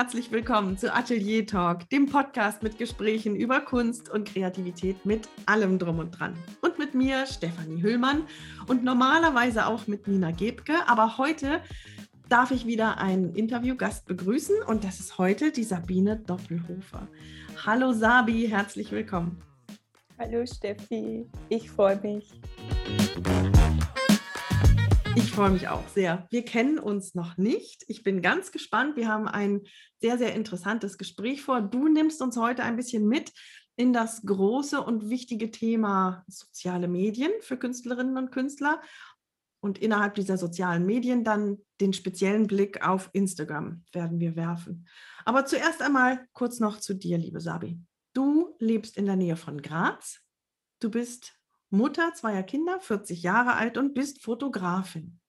herzlich willkommen zu Atelier Talk, dem Podcast mit Gesprächen über Kunst und Kreativität mit allem drum und dran. Und mit mir, Stefanie Hüllmann und normalerweise auch mit Nina Gebke. Aber heute darf ich wieder einen Interviewgast begrüßen und das ist heute die Sabine Doppelhofer. Hallo Sabi, herzlich willkommen. Hallo Steffi, ich freue mich. Ich freue mich auch sehr. Wir kennen uns noch nicht. Ich bin ganz gespannt. Wir haben ein sehr, sehr interessantes Gespräch vor. Du nimmst uns heute ein bisschen mit in das große und wichtige Thema soziale Medien für Künstlerinnen und Künstler und innerhalb dieser sozialen Medien dann den speziellen Blick auf Instagram werden wir werfen. Aber zuerst einmal kurz noch zu dir, liebe Sabi. Du lebst in der Nähe von Graz. Du bist Mutter zweier Kinder, 40 Jahre alt und bist Fotografin.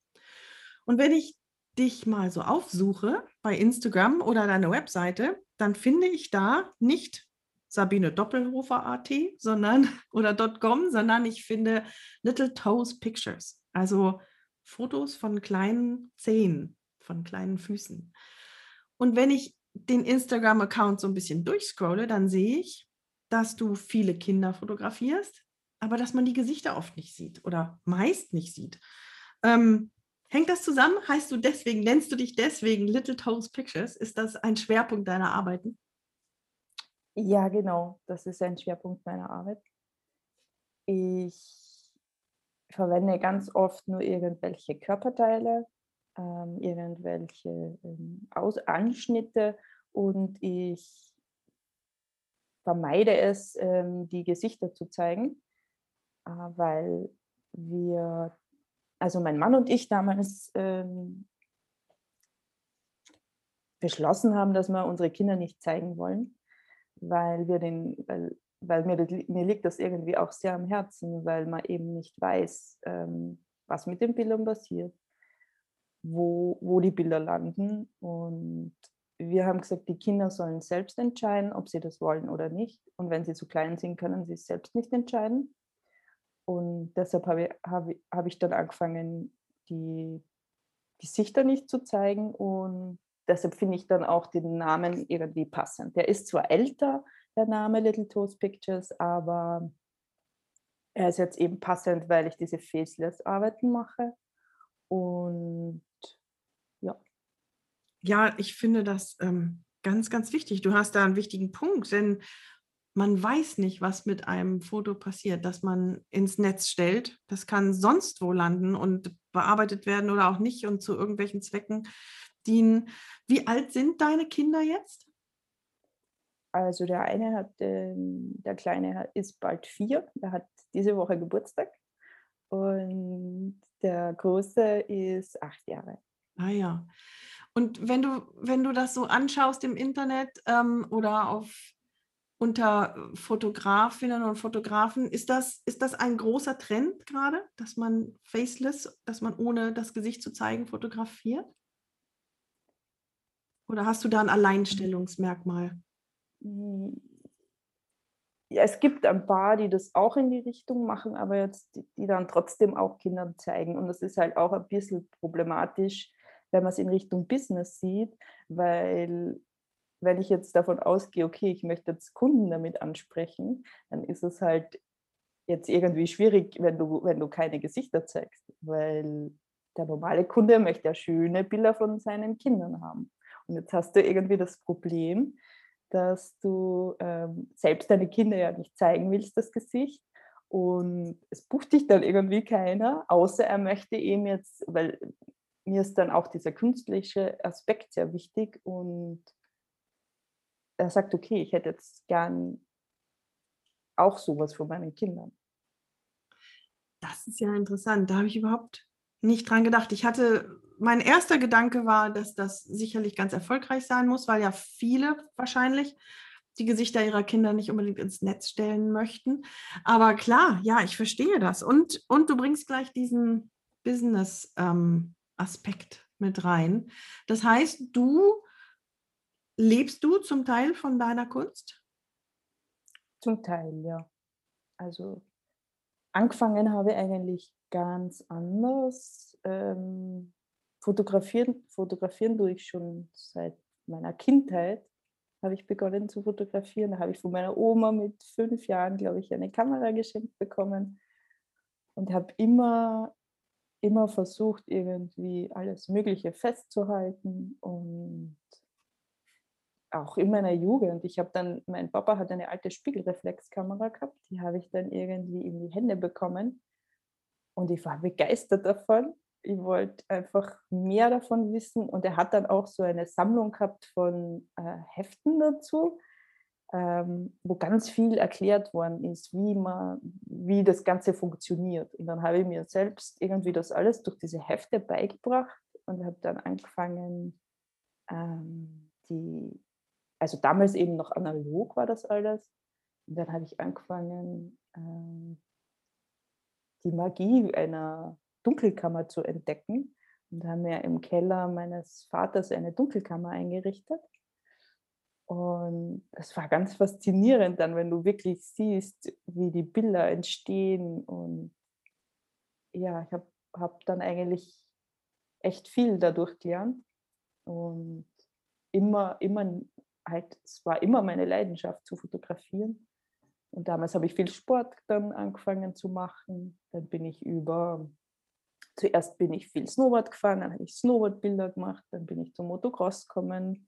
Und wenn ich dich mal so aufsuche bei Instagram oder deiner Webseite, dann finde ich da nicht Sabine Doppelhofer AT, sondern oder .com, sondern ich finde Little Toes Pictures, also Fotos von kleinen Zehen, von kleinen Füßen. Und wenn ich den Instagram-Account so ein bisschen durchscrolle, dann sehe ich, dass du viele Kinder fotografierst, aber dass man die Gesichter oft nicht sieht oder meist nicht sieht. Ähm, hängt das zusammen? Heißt du deswegen, nennst du dich deswegen Little Toes Pictures? Ist das ein Schwerpunkt deiner Arbeiten? Ja, genau. Das ist ein Schwerpunkt meiner Arbeit. Ich verwende ganz oft nur irgendwelche Körperteile, ähm, irgendwelche ähm, Aus Anschnitte und ich vermeide es, ähm, die Gesichter zu zeigen, weil wir, also mein Mann und ich damals ähm, beschlossen haben, dass wir unsere Kinder nicht zeigen wollen, weil wir den, weil, weil mir, mir liegt das irgendwie auch sehr am Herzen, weil man eben nicht weiß, ähm, was mit den Bildern passiert, wo, wo die Bilder landen. Und wir haben gesagt, die Kinder sollen selbst entscheiden, ob sie das wollen oder nicht. Und wenn sie zu klein sind, können sie es selbst nicht entscheiden. Und deshalb habe ich, habe, ich dann angefangen, die Gesichter nicht zu zeigen. Und deshalb finde ich dann auch den Namen irgendwie passend. Der ist zwar älter, der Name Little Toast Pictures, aber er ist jetzt eben passend, weil ich diese Faceless-Arbeiten mache. Und ja. Ja, ich finde das ähm, ganz, ganz wichtig. Du hast da einen wichtigen Punkt, denn man weiß nicht, was mit einem Foto passiert, das man ins Netz stellt. Das kann sonst wo landen und bearbeitet werden oder auch nicht und zu irgendwelchen Zwecken dienen. Wie alt sind deine Kinder jetzt? Also der eine hat, der Kleine ist bald vier, der hat diese Woche Geburtstag und der Große ist acht Jahre. Ah ja. Und wenn du, wenn du das so anschaust im Internet ähm, oder auf unter äh, Fotografinnen und Fotografen. Ist das, ist das ein großer Trend gerade, dass man faceless, dass man ohne das Gesicht zu zeigen fotografiert? Oder hast du da ein Alleinstellungsmerkmal? Hm. Ja, es gibt ein paar, die das auch in die Richtung machen, aber jetzt die, die dann trotzdem auch Kindern zeigen. Und das ist halt auch ein bisschen problematisch, wenn man es in Richtung Business sieht, weil wenn ich jetzt davon ausgehe, okay, ich möchte jetzt Kunden damit ansprechen, dann ist es halt jetzt irgendwie schwierig, wenn du, wenn du keine Gesichter zeigst, weil der normale Kunde möchte ja schöne Bilder von seinen Kindern haben. Und jetzt hast du irgendwie das Problem, dass du ähm, selbst deine Kinder ja nicht zeigen willst, das Gesicht. Und es bucht dich dann irgendwie keiner, außer er möchte eben jetzt, weil mir ist dann auch dieser künstliche Aspekt sehr wichtig und er sagt, okay, ich hätte jetzt gern auch sowas von meinen Kindern. Das ist ja interessant. Da habe ich überhaupt nicht dran gedacht. Ich hatte, mein erster Gedanke war, dass das sicherlich ganz erfolgreich sein muss, weil ja viele wahrscheinlich die Gesichter ihrer Kinder nicht unbedingt ins Netz stellen möchten. Aber klar, ja, ich verstehe das. Und, und du bringst gleich diesen Business-Aspekt ähm, mit rein. Das heißt, du Lebst du zum Teil von deiner Kunst? Zum Teil, ja. Also angefangen habe ich eigentlich ganz anders. Ähm, fotografieren, fotografieren tue ich schon seit meiner Kindheit habe ich begonnen zu fotografieren. Da habe ich von meiner Oma mit fünf Jahren, glaube ich, eine Kamera geschenkt bekommen und habe immer, immer versucht, irgendwie alles Mögliche festzuhalten und auch in meiner Jugend. Ich habe dann, mein Papa hat eine alte Spiegelreflexkamera gehabt, die habe ich dann irgendwie in die Hände bekommen und ich war begeistert davon ich wollte einfach mehr davon wissen. Und er hat dann auch so eine Sammlung gehabt von äh, Heften dazu, ähm, wo ganz viel erklärt worden ist, wie, man, wie das Ganze funktioniert. Und dann habe ich mir selbst irgendwie das alles durch diese Hefte beigebracht und habe dann angefangen, ähm, die, also damals eben noch analog war das alles. Und dann habe ich angefangen, ähm, die Magie einer Dunkelkammer zu entdecken und haben wir im Keller meines Vaters eine Dunkelkammer eingerichtet. Und es war ganz faszinierend dann, wenn du wirklich siehst, wie die Bilder entstehen. Und ja, ich habe hab dann eigentlich echt viel dadurch gelernt. Und immer, immer halt, es war immer meine Leidenschaft zu fotografieren. Und damals habe ich viel Sport dann angefangen zu machen. Dann bin ich über zuerst bin ich viel Snowboard gefahren, dann habe ich Snowboardbilder gemacht, dann bin ich zum Motocross gekommen,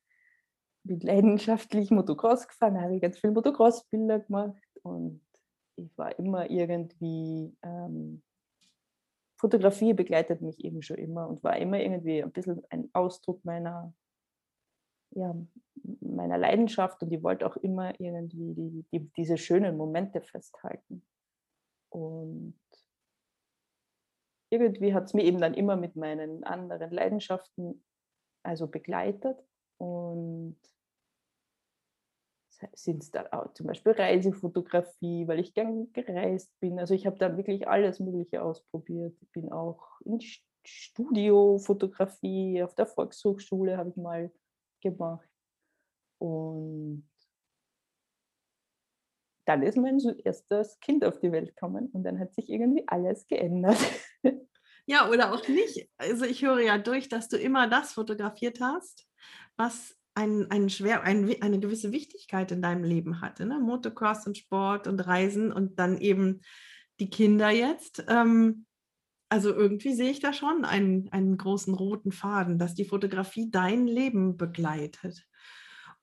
bin leidenschaftlich Motocross gefahren, habe ich ganz viel Motocross-Bilder gemacht und ich war immer irgendwie, ähm, Fotografie begleitet mich eben schon immer und war immer irgendwie ein bisschen ein Ausdruck meiner, ja, meiner Leidenschaft und ich wollte auch immer irgendwie die, die, diese schönen Momente festhalten. Und irgendwie hat es mir eben dann immer mit meinen anderen Leidenschaften also begleitet und sind es dann auch zum Beispiel Reisefotografie, weil ich gern gereist bin. Also ich habe dann wirklich alles Mögliche ausprobiert. Ich bin auch in Studiofotografie auf der Volkshochschule habe ich mal gemacht. Und dann ist mein erstes Kind auf die Welt gekommen und dann hat sich irgendwie alles geändert. Ja, oder auch nicht. Also ich höre ja durch, dass du immer das fotografiert hast, was ein, ein schwer, ein, eine gewisse Wichtigkeit in deinem Leben hatte. Ne? Motocross und Sport und Reisen und dann eben die Kinder jetzt. Ähm, also irgendwie sehe ich da schon einen, einen großen roten Faden, dass die Fotografie dein Leben begleitet.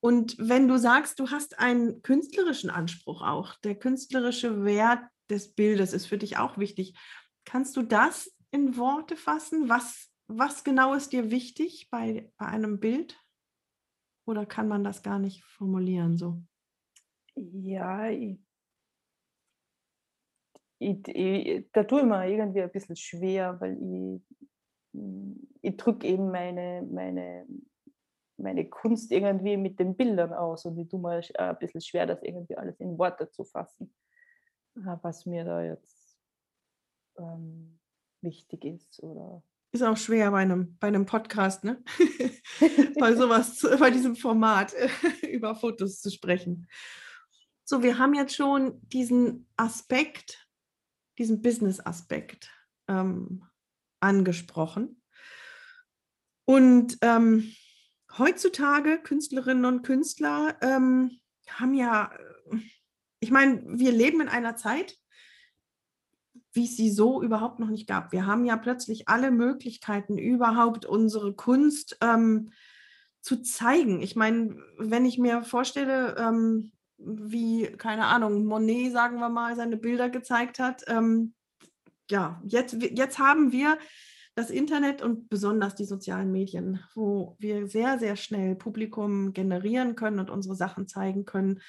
Und wenn du sagst, du hast einen künstlerischen Anspruch auch, der künstlerische Wert des Bildes ist für dich auch wichtig. Kannst du das in Worte fassen? Was, was genau ist dir wichtig bei, bei einem Bild? Oder kann man das gar nicht formulieren so? Ja, ich, ich, da tue ich mir irgendwie ein bisschen schwer, weil ich, ich drücke eben meine, meine, meine Kunst irgendwie mit den Bildern aus und ich tue mir ein bisschen schwer, das irgendwie alles in Worte zu fassen, was mir da jetzt ähm, wichtig ist oder ist auch schwer bei einem, bei einem Podcast, ne? bei sowas, bei diesem Format über Fotos zu sprechen. So, wir haben jetzt schon diesen Aspekt, diesen Business-Aspekt ähm, angesprochen. Und ähm, heutzutage Künstlerinnen und Künstler ähm, haben ja, äh, ich meine, wir leben in einer Zeit, wie es sie so überhaupt noch nicht gab. Wir haben ja plötzlich alle Möglichkeiten, überhaupt unsere Kunst ähm, zu zeigen. Ich meine, wenn ich mir vorstelle, ähm, wie, keine Ahnung, Monet, sagen wir mal, seine Bilder gezeigt hat, ähm, ja, jetzt, jetzt haben wir das Internet und besonders die sozialen Medien, wo wir sehr, sehr schnell Publikum generieren können und unsere Sachen zeigen können.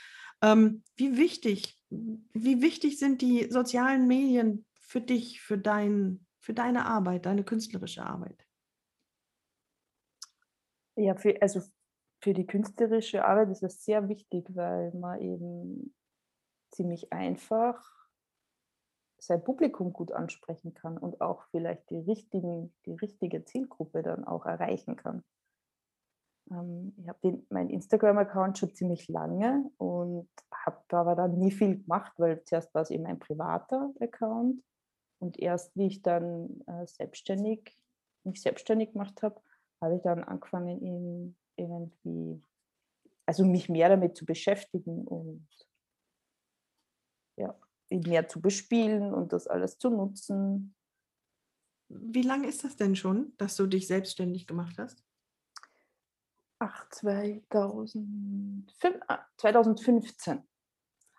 Ähm, wie wichtig, wie wichtig sind die sozialen Medien für dich, für, dein, für deine Arbeit, deine künstlerische Arbeit? Ja, für, also für die künstlerische Arbeit ist das sehr wichtig, weil man eben ziemlich einfach sein Publikum gut ansprechen kann und auch vielleicht die, richtigen, die richtige Zielgruppe dann auch erreichen kann. Ähm, ich habe meinen Instagram-Account schon ziemlich lange und habe aber dann nie viel gemacht, weil zuerst war es eben ein privater Account und erst wie ich dann äh, selbstständig, mich selbstständig gemacht habe, habe ich dann angefangen, ihn irgendwie, also mich mehr damit zu beschäftigen und ja, mehr zu bespielen und das alles zu nutzen. Wie lange ist das denn schon, dass du dich selbstständig gemacht hast? Ach, 2005, 2015.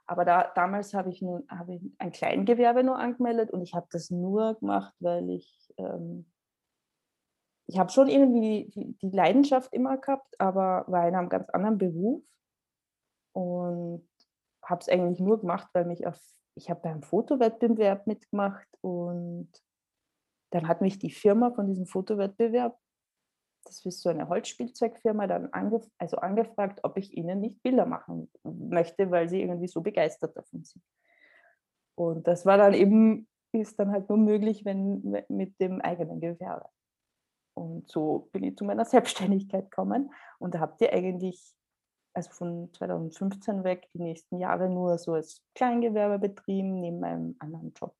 Aber da, damals habe ich, nun, habe ich ein Kleingewerbe nur angemeldet und ich habe das nur gemacht, weil ich, ähm, ich habe schon irgendwie die, die, Leidenschaft immer gehabt, aber war in einem ganz anderen Beruf und habe es eigentlich nur gemacht, weil mich auf, ich habe beim Fotowettbewerb mitgemacht und dann hat mich die Firma von diesem Fotowettbewerb das ist so eine Holzspielzeugfirma, dann angef also angefragt, ob ich ihnen nicht Bilder machen möchte, weil sie irgendwie so begeistert davon sind. Und das war dann eben, ist dann halt nur möglich, wenn mit dem eigenen Gewerbe. Und so bin ich zu meiner Selbstständigkeit gekommen und habt ihr eigentlich, also von 2015 weg, die nächsten Jahre nur so als Kleingewerbe betrieben, neben meinem anderen Job.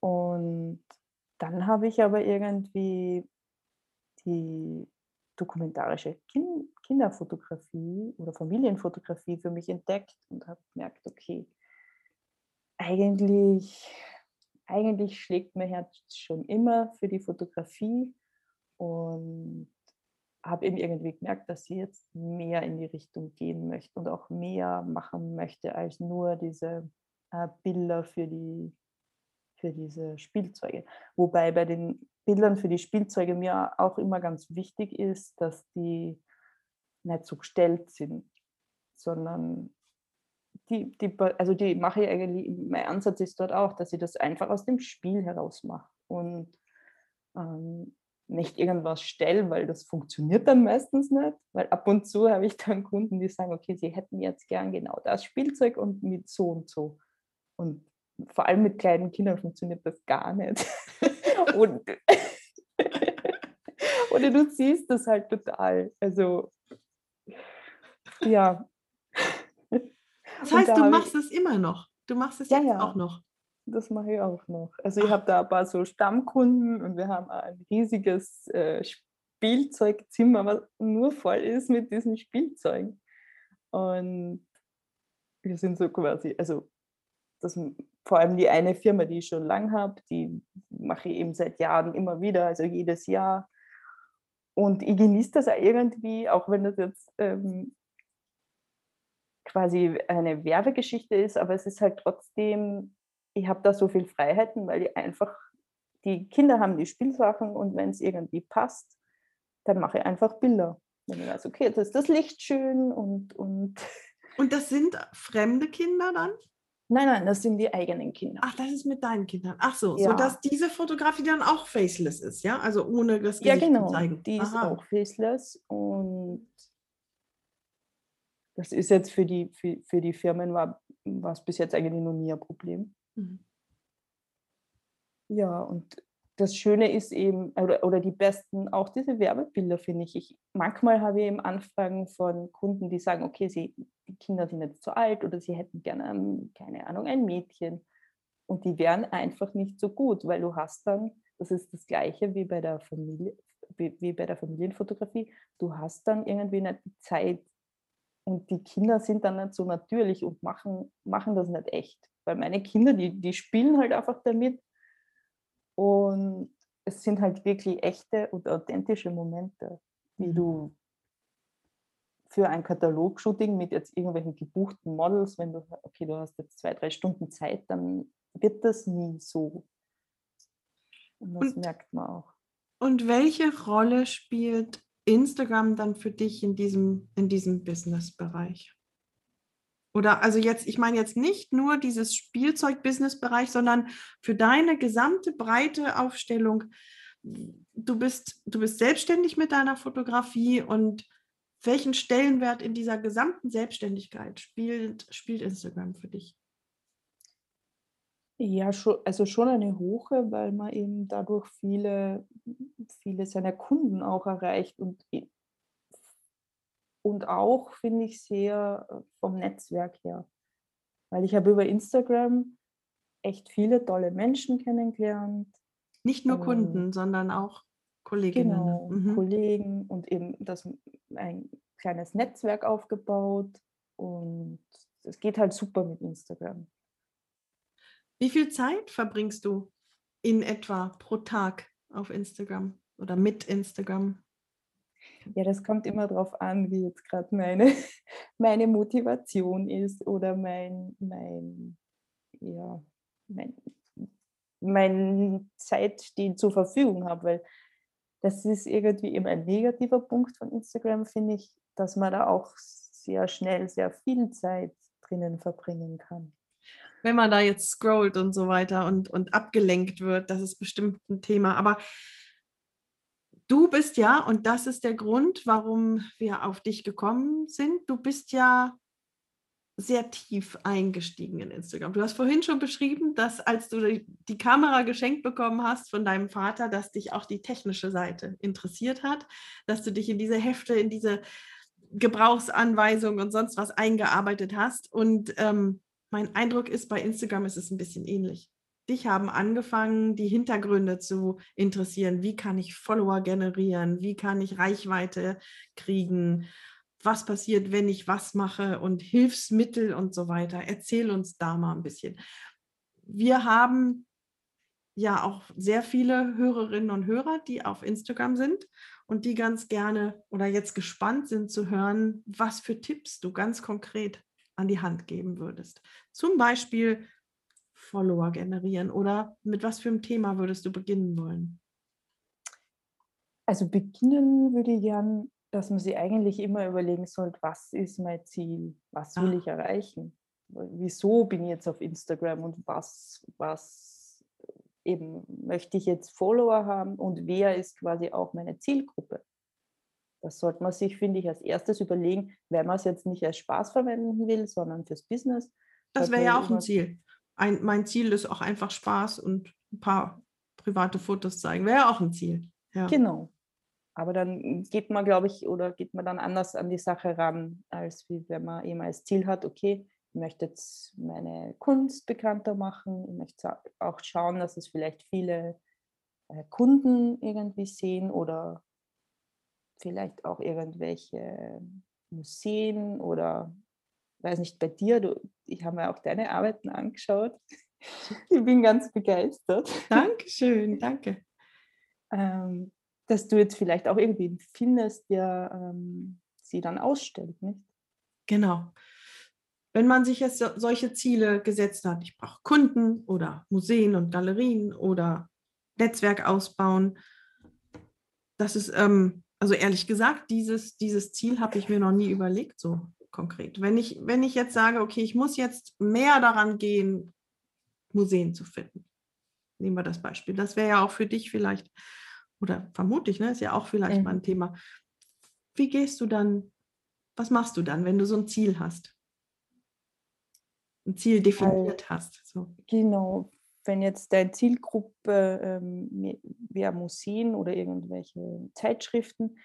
Und dann habe ich aber irgendwie die dokumentarische kind Kinderfotografie oder Familienfotografie für mich entdeckt und habe gemerkt, okay, eigentlich, eigentlich schlägt mein Herz schon immer für die Fotografie und habe eben irgendwie gemerkt, dass sie jetzt mehr in die Richtung gehen möchte und auch mehr machen möchte als nur diese äh, Bilder für die für diese Spielzeuge. Wobei bei den Bildern für die Spielzeuge mir auch immer ganz wichtig ist, dass die nicht so gestellt sind, sondern die, die, also die mache ich eigentlich, mein Ansatz ist dort auch, dass ich das einfach aus dem Spiel heraus mache und ähm, nicht irgendwas stelle, weil das funktioniert dann meistens nicht, weil ab und zu habe ich dann Kunden, die sagen, okay, sie hätten jetzt gern genau das Spielzeug und mit so und so. Und vor allem mit kleinen Kindern funktioniert das gar nicht. und, oder du siehst das halt total. Also, ja. Das heißt, da du machst es immer noch. Du machst es ja, jetzt ja. auch noch. Das mache ich auch noch. Also ich habe da ein paar so Stammkunden und wir haben ein riesiges äh, Spielzeugzimmer, was nur voll ist mit diesen Spielzeugen. Und wir sind so quasi, also das vor allem die eine Firma, die ich schon lange habe, die mache ich eben seit Jahren immer wieder, also jedes Jahr. Und ich genieße das auch irgendwie, auch wenn das jetzt ähm, quasi eine Werbegeschichte ist, aber es ist halt trotzdem, ich habe da so viel Freiheiten, weil ich einfach, die Kinder haben die Spielsachen und wenn es irgendwie passt, dann mache ich einfach Bilder. Wenn ich weiß, okay, das ist das Licht schön und, und. Und das sind fremde Kinder dann? Nein, nein, das sind die eigenen Kinder. Ach, das ist mit deinen Kindern. Ach so, ja. sodass diese Fotografie dann auch faceless ist, ja? Also ohne das Gesicht ja, genau. zu zeigen. Die ist auch faceless und das ist jetzt für die, für, für die Firmen war, es bis jetzt eigentlich noch nie ein Problem. Mhm. Ja, und das Schöne ist eben, oder, oder die besten, auch diese Werbebilder finde ich. ich. Manchmal habe ich eben Anfragen von Kunden, die sagen, okay, sie, die Kinder sind jetzt zu alt oder sie hätten gerne, keine Ahnung, ein Mädchen. Und die wären einfach nicht so gut, weil du hast dann, das ist das Gleiche wie bei der Familie, wie, wie bei der Familienfotografie, du hast dann irgendwie nicht die Zeit und die Kinder sind dann nicht so natürlich und machen, machen das nicht echt. Weil meine Kinder, die, die spielen halt einfach damit und es sind halt wirklich echte und authentische Momente, die mhm. du für ein Katalog-Shooting mit jetzt irgendwelchen gebuchten Models, wenn du, okay, du hast jetzt zwei, drei Stunden Zeit, dann wird das nie so. Und das und, merkt man auch. Und welche Rolle spielt Instagram dann für dich in diesem, in diesem Business-Bereich? Oder also jetzt, ich meine jetzt nicht nur dieses Spielzeug-Business-Bereich, sondern für deine gesamte breite Aufstellung. Du bist, du bist selbstständig mit deiner Fotografie und welchen Stellenwert in dieser gesamten Selbstständigkeit spielt, spielt Instagram für dich? Ja, schon, also schon eine hohe, weil man eben dadurch viele, viele seiner Kunden auch erreicht und und auch finde ich sehr äh, vom Netzwerk her. Weil ich habe über Instagram echt viele tolle Menschen kennengelernt. Nicht nur ähm, Kunden, sondern auch Kolleginnen. ne? Genau, Mhm. Kollegen und eben das ein kleines Netzwerk aufgebaut und es geht halt super mit Instagram. Wie viel Zeit verbringst du in etwa pro Tag auf Instagram oder mit Instagram? Ja, das kommt immer darauf an, wie jetzt gerade meine, meine Motivation ist oder mein, mein, ja, mein, meine Zeit, die ich zur Verfügung habe, weil das ist irgendwie immer ein negativer Punkt von Instagram, finde ich, dass man da auch sehr schnell sehr viel Zeit drinnen verbringen kann. Wenn man da jetzt scrollt und so weiter und, und abgelenkt wird, das ist bestimmt ein Thema. Aber du bist ja, und das ist der Grund, warum wir auf dich gekommen sind, du bist ja sehr tief eingestiegen in Instagram. Du hast vorhin schon beschrieben, dass als du die- Kamera geschenkt bekommen hast von deinem Vater, dass dich auch die technische Seite interessiert hat, dass du dich in diese Hefte, in diese Gebrauchsanweisungen und sonst was eingearbeitet hast. Und ähm, mein Eindruck ist, bei Instagram ist es ein bisschen ähnlich. Dich haben angefangen, die Hintergründe zu interessieren. Wie kann ich Follower generieren? Wie kann ich Reichweite kriegen? Was passiert, wenn ich was mache und Hilfsmittel und so weiter? Erzähl uns da mal ein bisschen. Wir haben ja auch sehr viele Hörerinnen und Hörer, die auf Instagram sind und die ganz gerne oder jetzt gespannt sind zu hören, was für Tipps du ganz konkret an die Hand geben würdest. Zum Beispiel Follower generieren oder mit was für einem Thema würdest du beginnen wollen? Also beginnen würde ich gern, dass man sich eigentlich immer überlegen sollte, was ist mein Ziel, was will Ah. ich erreichen, wieso bin ich jetzt auf Instagram und was, was eben möchte ich jetzt Follower haben und wer ist quasi auch meine Zielgruppe. Das sollte man sich, finde ich, als erstes überlegen, wenn man es jetzt nicht als Spaß verwenden will, sondern fürs Business. Das wäre ja auch ein Ziel. Ein, mein Ziel ist auch einfach Spaß und ein paar private Fotos zeigen. Wäre ja auch ein Ziel. Ja. Genau. Aber dann geht man, glaube ich, oder geht man dann anders an die Sache ran, als wie wenn man eben als Ziel hat, okay, ich möchte jetzt meine Kunst bekannter machen, ich möchte auch schauen, dass es vielleicht viele äh, Kunden irgendwie sehen oder vielleicht auch irgendwelche Museen oder weiß nicht, bei dir, du, ich habe mir auch deine Arbeiten angeschaut. Ich bin ganz begeistert. Dankeschön, danke. ähm, dass du jetzt vielleicht auch irgendwie findest, der ähm, sie dann ausstellt, nicht? Genau. Wenn man sich jetzt so- solche Ziele gesetzt hat, ich brauche Kunden oder Museen und Galerien oder Netzwerk ausbauen, das ist, ähm, also ehrlich gesagt, dieses, dieses Ziel habe ich mir noch nie überlegt, so konkret. Wenn ich, wenn ich jetzt sage, okay, ich muss jetzt mehr daran gehen, Museen zu finden. Nehmen wir das Beispiel. Das wäre ja auch für dich vielleicht, oder vermutlich, ne, ist ja auch vielleicht mal Mhm. ein Thema. Wie gehst du dann, was machst du dann, wenn du so ein Ziel hast? Ein Ziel definiert hast. So. Genau, wenn jetzt deine Zielgruppe ähm, wäre Museen oder irgendwelche Zeitschriften,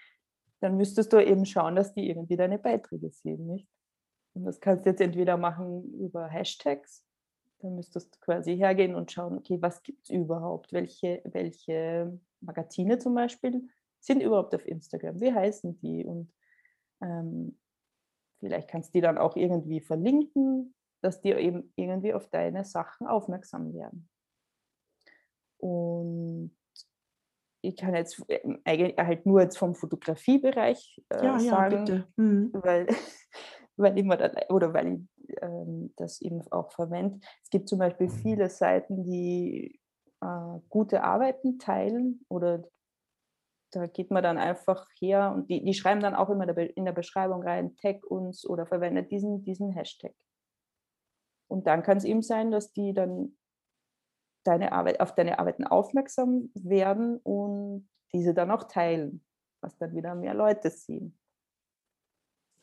dann müsstest du eben schauen, dass die irgendwie deine Beiträge sehen, nicht? Und das kannst du jetzt entweder machen über Hashtags, dann müsstest du quasi hergehen und schauen, okay, was gibt es überhaupt? Welche, welche Magazine zum Beispiel sind überhaupt auf Instagram? Wie heißen die? Und ähm, vielleicht kannst du die dann auch irgendwie verlinken, dass die eben irgendwie auf deine Sachen aufmerksam werden. Und ich kann jetzt ähm, eigentlich halt nur jetzt vom Fotografiebereich äh, Ja, ja, sagen, bitte. Mhm. weil, weil ich mir dann, oder weil ich ähm, das eben auch verwende. Es gibt zum Beispiel viele Seiten, die äh, gute Arbeiten teilen oder da geht man dann einfach her und die, die schreiben dann auch immer in der Beschreibung rein, tag uns oder verwendet diesen, diesen Hashtag. Und dann kann es eben sein, dass die dann deine Arbeit, auf deine Arbeiten aufmerksam werden und diese dann auch teilen, was dann wieder mehr Leute sehen.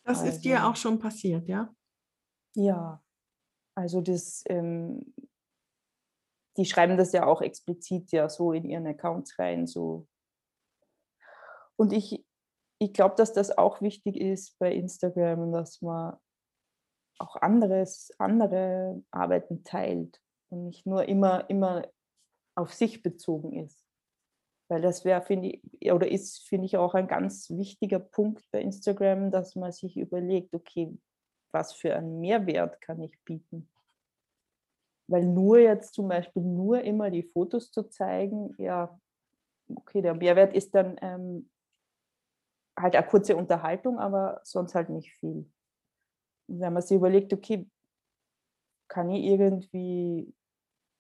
Das ist dir Also- auch schon passiert, ja? Ja, also das, ähm, die schreiben das ja auch explizit ja so in ihren Accounts rein, so. Und ich, ich glaube, dass das auch wichtig ist bei Instagram, dass man auch anderes, andere Arbeiten teilt und nicht nur immer, immer auf sich bezogen ist. Weil das wäre, finde ich, oder ist, finde ich, auch ein ganz wichtiger Punkt bei Instagram, dass man sich überlegt, okay, was für einen Mehrwert kann ich bieten? Weil nur jetzt zum Beispiel nur immer die Fotos zu zeigen, ja, okay, der Mehrwert ist dann ähm, halt eine kurze Unterhaltung, aber sonst halt nicht viel. Wenn man sich überlegt, okay, kann ich irgendwie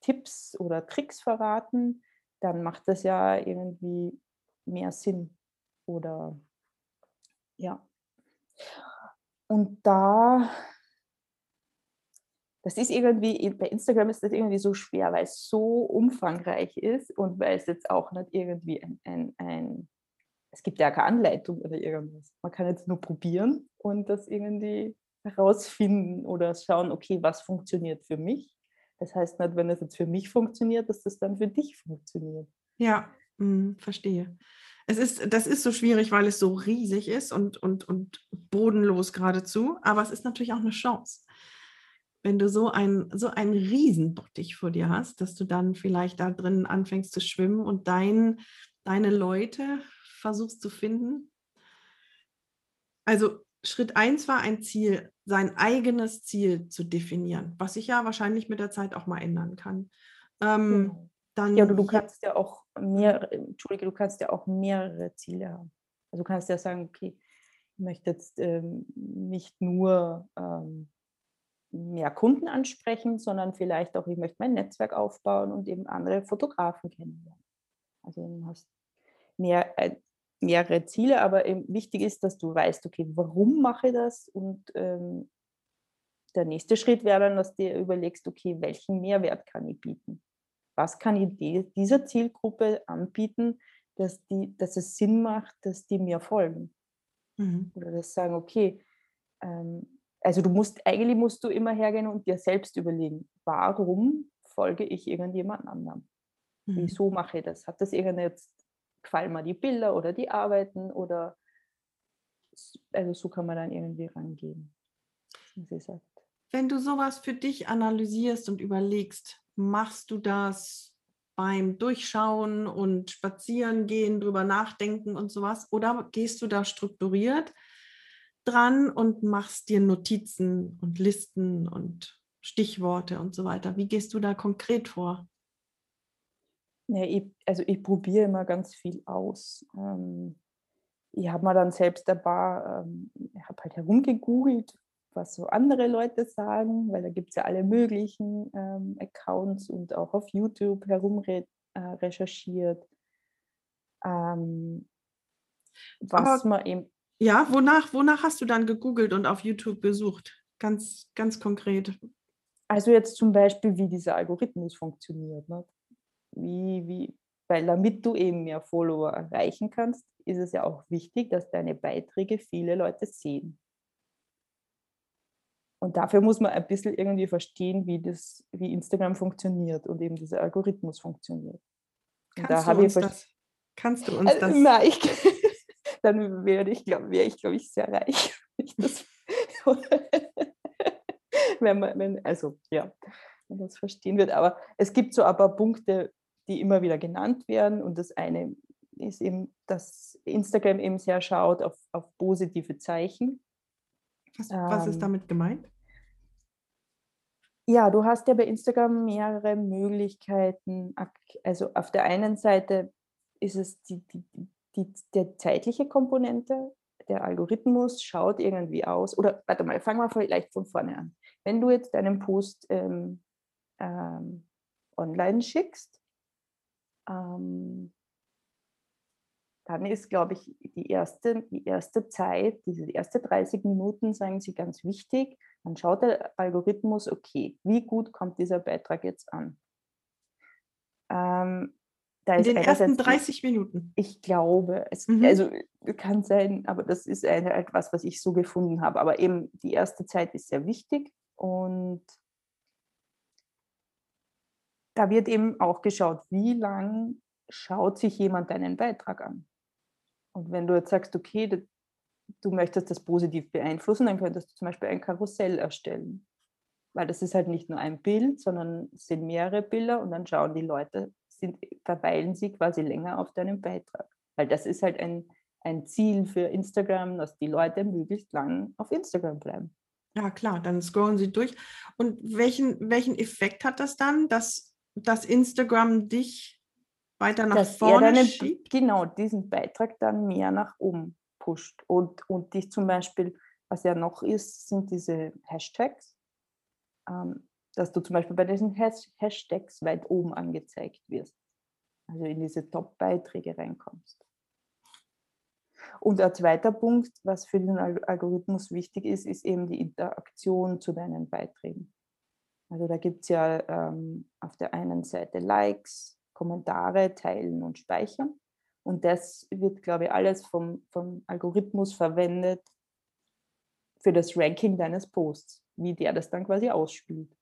Tipps oder Tricks verraten, dann macht das ja irgendwie mehr Sinn. Oder ja. Und da, das ist irgendwie, bei Instagram ist das irgendwie so schwer, weil es so umfangreich ist und weil es jetzt auch nicht irgendwie ein, ein, ein es gibt ja keine Anleitung oder irgendwas. Man kann jetzt nur probieren und das irgendwie herausfinden oder schauen, okay, was funktioniert für mich. Das heißt nicht, wenn es jetzt für mich funktioniert, dass das dann für dich funktioniert. Ja, mh, hm, verstehe. Es ist, das ist so schwierig, weil es so riesig ist und, und, und bodenlos geradezu, aber es ist natürlich auch eine Chance. Wenn du so ein, so einen Riesenbottich vor dir hast, dass du dann vielleicht da drin anfängst zu schwimmen und dein, deine Leute versuchst zu finden. Also Schritt eins war ein Ziel, sein eigenes Ziel zu definieren, was sich ja wahrscheinlich mit der Zeit auch mal ändern kann. Ähm, genau. dann ja, du, du kannst ja auch mehr, Entschuldige, du kannst ja auch mehrere Ziele haben. Also du kannst ja sagen, okay, ich möchte jetzt ähm, nicht nur ähm, mehr Kunden ansprechen, sondern vielleicht auch, ich möchte mein Netzwerk aufbauen und eben andere Fotografen kennenlernen. Also du hast mehr, äh, mehrere Ziele, aber wichtig ist, dass du weißt, okay, warum mache ich das? Und ähm, der nächste Schritt wäre dann, dass du dir überlegst, okay, welchen Mehrwert kann ich bieten? Was kann ich dieser Zielgruppe anbieten, dass, die, dass es Sinn macht, dass die mir folgen? Mhm. Oder das sagen, okay, ähm, also du musst, eigentlich musst du immer hergehen und dir selbst überlegen, warum folge ich irgendjemand anderem? Mhm. Wieso mache ich das? Hat das irgendeine gefallen mir die Bilder oder die Arbeiten oder also so kann man dann irgendwie rangehen. Wenn du sowas für dich analysierst und überlegst, machst du das beim Durchschauen und Spazieren gehen, drüber nachdenken und sowas? Oder gehst du da strukturiert dran und machst dir Notizen und Listen und Stichworte und so weiter? Wie gehst du da konkret vor? Ja, ich, also ich probiere immer ganz viel aus. Ähm, ich habe mal dann selbst ein paar, ähm, ich habe halt herumgegoogelt, was so andere Leute sagen, weil da gibt es ja alle möglichen ähm, Accounts und auch auf YouTube herumrecherchiert. Äh, ähm, was Aber, man eben. Ja, wonach, wonach hast du dann gegoogelt und auf YouTube besucht? Ganz, ganz konkret. Also jetzt zum Beispiel, wie dieser Algorithmus funktioniert. Ne? Wie, wie, weil damit du eben mehr Follower erreichen kannst, ist es ja auch wichtig, dass deine Beiträge viele Leute sehen. Und dafür muss man ein bisschen irgendwie verstehen, wie, das, wie Instagram funktioniert und eben dieser Algorithmus funktioniert. Kannst, da du, uns das, kannst du uns also, das? Nein, ich, dann wäre ich, glaube wär ich, glaub ich, sehr reich. wenn man, wenn, also ja, wenn das verstehen wird. Aber es gibt so ein paar Punkte, die immer wieder genannt werden. Und das eine ist eben, dass Instagram eben sehr schaut auf, auf positive Zeichen. Was, was ist ähm, damit gemeint? Ja, du hast ja bei Instagram mehrere Möglichkeiten. Also auf der einen Seite ist es die, die, die, die zeitliche Komponente. Der Algorithmus schaut irgendwie aus. Oder warte mal, fangen wir vielleicht von vorne an. Wenn du jetzt deinen Post ähm, ähm, online schickst, ähm, dann ist, glaube ich, die erste, die erste Zeit, diese erste 30 Minuten, sagen Sie, ganz wichtig. Dann schaut der Algorithmus, okay, wie gut kommt dieser Beitrag jetzt an? Ähm, In den ersten 30 Minuten? Ich glaube, es mhm. also, kann sein, aber das ist etwas, was ich so gefunden habe. Aber eben die erste Zeit ist sehr wichtig und da wird eben auch geschaut, wie lang schaut sich jemand deinen Beitrag an. Und wenn du jetzt sagst, okay, du möchtest das positiv beeinflussen, dann könntest du zum Beispiel ein Karussell erstellen. Weil das ist halt nicht nur ein Bild, sondern es sind mehrere Bilder und dann schauen die Leute sind, verweilen sie quasi länger auf deinem Beitrag. Weil das ist halt ein, ein Ziel für Instagram, dass die Leute möglichst lang auf Instagram bleiben. Ja, klar, dann scrollen sie durch. Und welchen, welchen Effekt hat das dann, dass, dass Instagram dich weiter nach dass vorne deine, schiebt? Genau, diesen Beitrag dann mehr nach oben pusht. Und, und dich zum Beispiel, was ja noch ist, sind diese Hashtags. Ähm, dass du zum Beispiel bei diesen Hashtags weit oben angezeigt wirst. Also in diese Top-Beiträge reinkommst. Und ein zweiter Punkt, was für den Algorithmus wichtig ist, ist eben die Interaktion zu deinen Beiträgen. Also da gibt es ja ähm, auf der einen Seite Likes, Kommentare, Teilen und Speichern. Und das wird, glaube ich, alles vom, vom Algorithmus verwendet für das Ranking deines Posts, wie der das dann quasi ausspielt.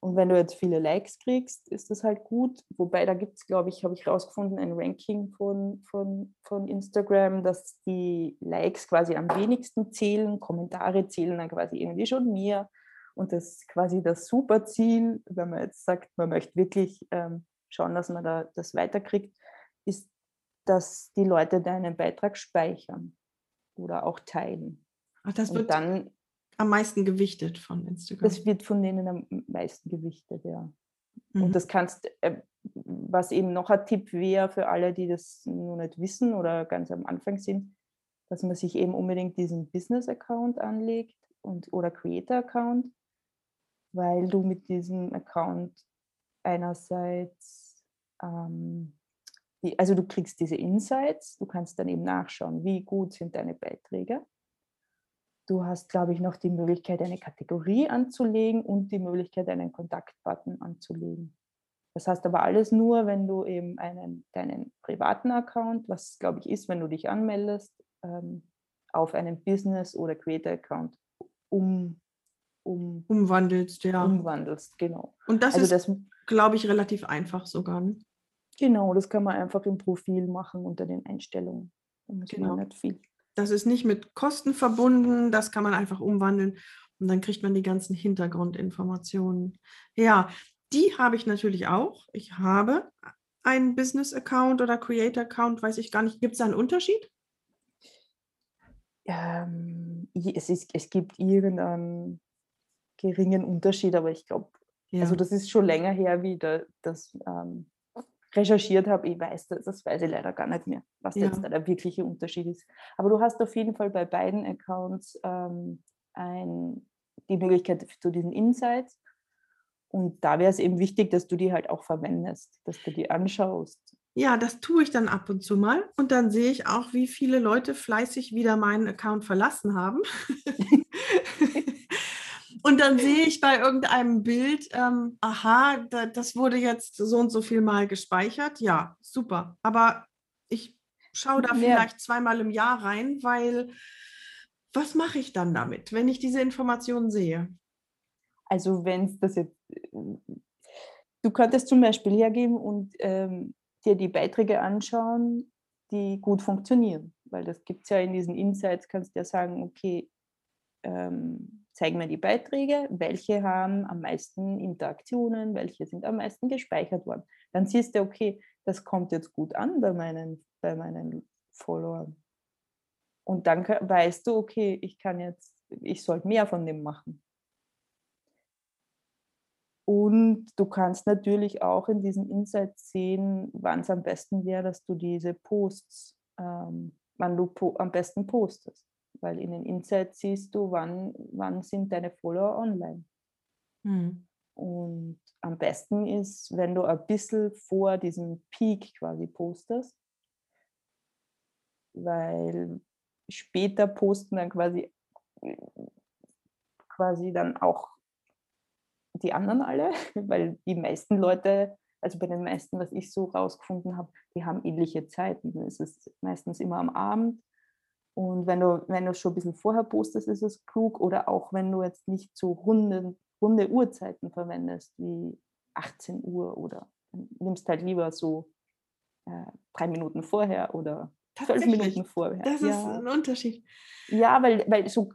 Und wenn du jetzt viele Likes kriegst, ist das halt gut. Wobei da gibt es, glaube ich, habe ich rausgefunden, ein Ranking von, von, von Instagram, dass die Likes quasi am wenigsten zählen, Kommentare zählen dann quasi irgendwie schon mehr. Und das ist quasi das super Ziel, wenn man jetzt sagt, man möchte wirklich ähm, schauen, dass man da das weiterkriegt, ist, dass die Leute deinen Beitrag speichern oder auch teilen. Ach, das wird dann am meisten gewichtet von Instagram. Das wird von denen am meisten gewichtet, ja. Mhm. Und das kannst, äh, was eben noch ein Tipp wäre für alle, die das noch nicht wissen oder ganz am Anfang sind, dass man sich eben unbedingt diesen Business-Account anlegt und, oder Creator-Account, weil du mit diesem Account einerseits, ähm, die, also du kriegst diese Insights, du kannst dann eben nachschauen, wie gut sind deine Beiträge Du hast, glaube ich, noch die Möglichkeit, eine Kategorie anzulegen und die Möglichkeit, einen Kontaktbutton anzulegen. Das heißt aber alles nur, wenn du eben einen, deinen privaten Account, was glaube ich ist, wenn du dich anmeldest, ähm, auf einen Business- oder Creator-Account um, um, umwandelst, ja. Umwandelst, genau. Und das also ist, glaube ich, relativ einfach sogar. Ne? Genau, das kann man einfach im Profil machen unter den Einstellungen. Da muss genau. man nicht viel. Das ist nicht mit Kosten verbunden, das kann man einfach umwandeln und dann kriegt man die ganzen Hintergrundinformationen. Ja, die habe ich natürlich auch. Ich habe einen Business-Account oder Creator-Account, weiß ich gar nicht. Gibt es da einen Unterschied? Ähm, es, ist, es gibt irgendeinen geringen Unterschied, aber ich glaube, ja. also das ist schon länger her, wie da, das ähm, recherchiert habe, ich weiß das, das weiß ich leider gar nicht mehr, was ja. jetzt da der wirkliche Unterschied ist. Aber du hast auf jeden Fall bei beiden Accounts ähm, ein, die Möglichkeit zu diesen Insights. Und da wäre es eben wichtig, dass du die halt auch verwendest, dass du die anschaust. Ja, das tue ich dann ab und zu mal. Und dann sehe ich auch, wie viele Leute fleißig wieder meinen Account verlassen haben. Und dann sehe ich bei irgendeinem Bild, ähm, aha, da, das wurde jetzt so und so viel mal gespeichert. Ja, super. Aber ich schaue da ja. vielleicht zweimal im Jahr rein, weil was mache ich dann damit, wenn ich diese Informationen sehe? Also wenn es das jetzt, du könntest zum Beispiel hergeben und ähm, dir die Beiträge anschauen, die gut funktionieren. Weil das gibt es ja in diesen Insights, kannst du ja sagen, okay, ähm, zeig mir die Beiträge, welche haben am meisten Interaktionen, welche sind am meisten gespeichert worden. Dann siehst du, okay, das kommt jetzt gut an bei meinen, bei meinen Followern. Und dann weißt du, okay, ich kann jetzt, ich sollte mehr von dem machen. Und du kannst natürlich auch in diesen Insights sehen, wann es am besten wäre, dass du diese Posts, ähm, wann du po am besten postest weil in den Insights siehst du, wann, wann sind deine Follower online. Mhm. Und am besten ist, wenn du ein bisschen vor diesem Peak quasi postest, weil später posten dann quasi, quasi dann auch die anderen alle, weil die meisten Leute, also bei den meisten, was ich so rausgefunden habe, die haben ähnliche Zeiten. Es ist meistens immer am Abend und wenn du, wenn du schon ein bisschen vorher postest, ist es klug. Oder auch wenn du jetzt nicht so runde, runde Uhrzeiten verwendest, wie 18 Uhr oder nimmst halt lieber so äh, drei Minuten vorher oder zwölf Minuten vorher. Das ist ja. ein Unterschied. Ja, weil, weil so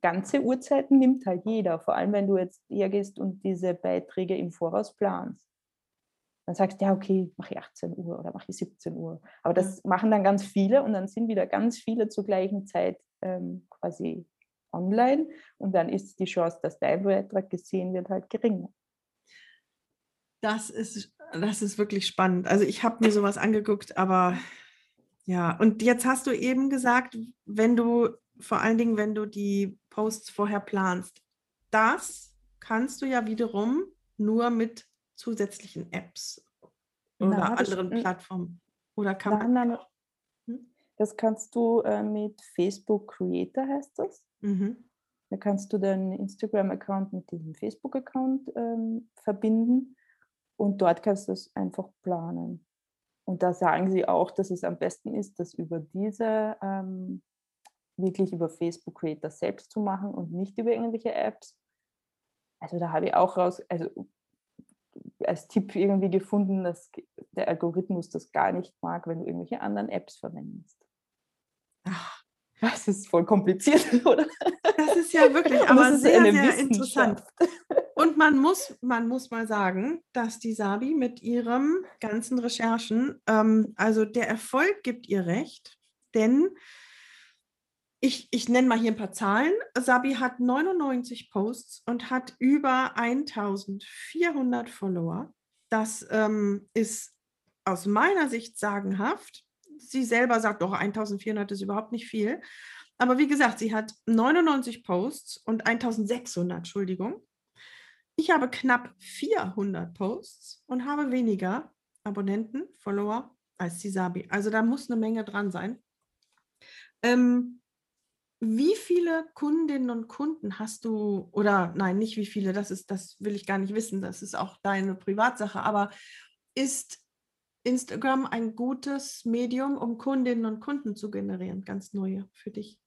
ganze Uhrzeiten nimmt halt jeder. Vor allem, wenn du jetzt hergehst und diese Beiträge im Voraus planst. Dann sagst du, ja, okay, mache ich 18 Uhr oder mache ich 17 Uhr. Aber das ja. machen dann ganz viele und dann sind wieder ganz viele zur gleichen Zeit ähm, quasi online und dann ist die Chance, dass dein Beitrag gesehen wird, halt geringer. Das ist, das ist wirklich spannend. Also ich habe mir sowas angeguckt, aber ja, und jetzt hast du eben gesagt, wenn du, vor allen Dingen, wenn du die Posts vorher planst, das kannst du ja wiederum nur mit zusätzlichen Apps oder Na, anderen Plattformen. Oder kann nein, man. Nein, hm? Das kannst du äh, mit Facebook Creator heißt das. Mhm. Da kannst du deinen Instagram-Account mit diesem Facebook-Account ähm, verbinden und dort kannst du es einfach planen. Und da sagen sie auch, dass es am besten ist, das über diese ähm, wirklich über Facebook Creator selbst zu machen und nicht über irgendwelche Apps. Also da habe ich auch raus, also als Tipp irgendwie gefunden, dass der Algorithmus das gar nicht mag, wenn du irgendwelche anderen Apps verwendest. Ach, das ist voll kompliziert, oder? Das ist ja wirklich, aber sehr, sehr interessant. Und man muss, man muss mal sagen, dass die Sabi mit ihren ganzen Recherchen, ähm, also der Erfolg gibt ihr recht, denn ich, ich nenne mal hier ein paar Zahlen. Sabi hat 99 Posts und hat über 1400 Follower. Das ähm, ist aus meiner Sicht sagenhaft sie selber sagt, doch 1400 ist überhaupt nicht viel. Aber wie gesagt, sie hat 99 Posts und 1600, Entschuldigung. Ich habe knapp 400 Posts und habe weniger Abonnenten, Follower als die Sabi. Also da muss eine Menge dran sein. Ähm, wie viele Kundinnen und Kunden hast du, oder nein, nicht wie viele, das ist, das will ich gar nicht wissen, das ist auch deine Privatsache, aber ist Instagram ein gutes Medium, um Kundinnen und Kunden zu generieren, ganz neue für dich?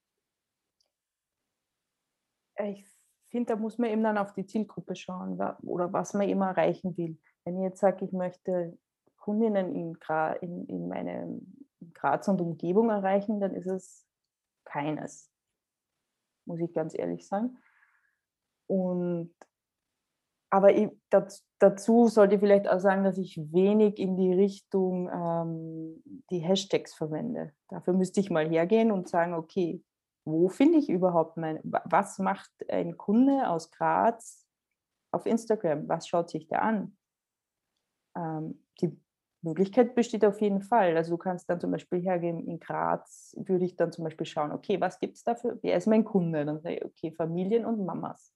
Ich finde, da muss man eben dann auf die Zielgruppe schauen oder was man immer erreichen will. Wenn ich jetzt sage, ich möchte Kundinnen in, Gra in, in meine Graz und Umgebung erreichen, dann ist es keines, muss ich ganz ehrlich sagen. Und aber ich, dazu sollte ich vielleicht auch sagen, dass ich wenig in die Richtung ähm, die Hashtags verwende. Dafür müsste ich mal hergehen und sagen, okay, wo finde ich überhaupt mein, was macht ein Kunde aus Graz auf Instagram? Was schaut sich der an? Ähm, die Möglichkeit besteht auf jeden Fall. Also du kannst dann zum Beispiel hergehen, in Graz würde ich dann zum Beispiel schauen, okay, was gibt es dafür? Wer ist mein Kunde? Dann sage ich, okay, Familien und Mamas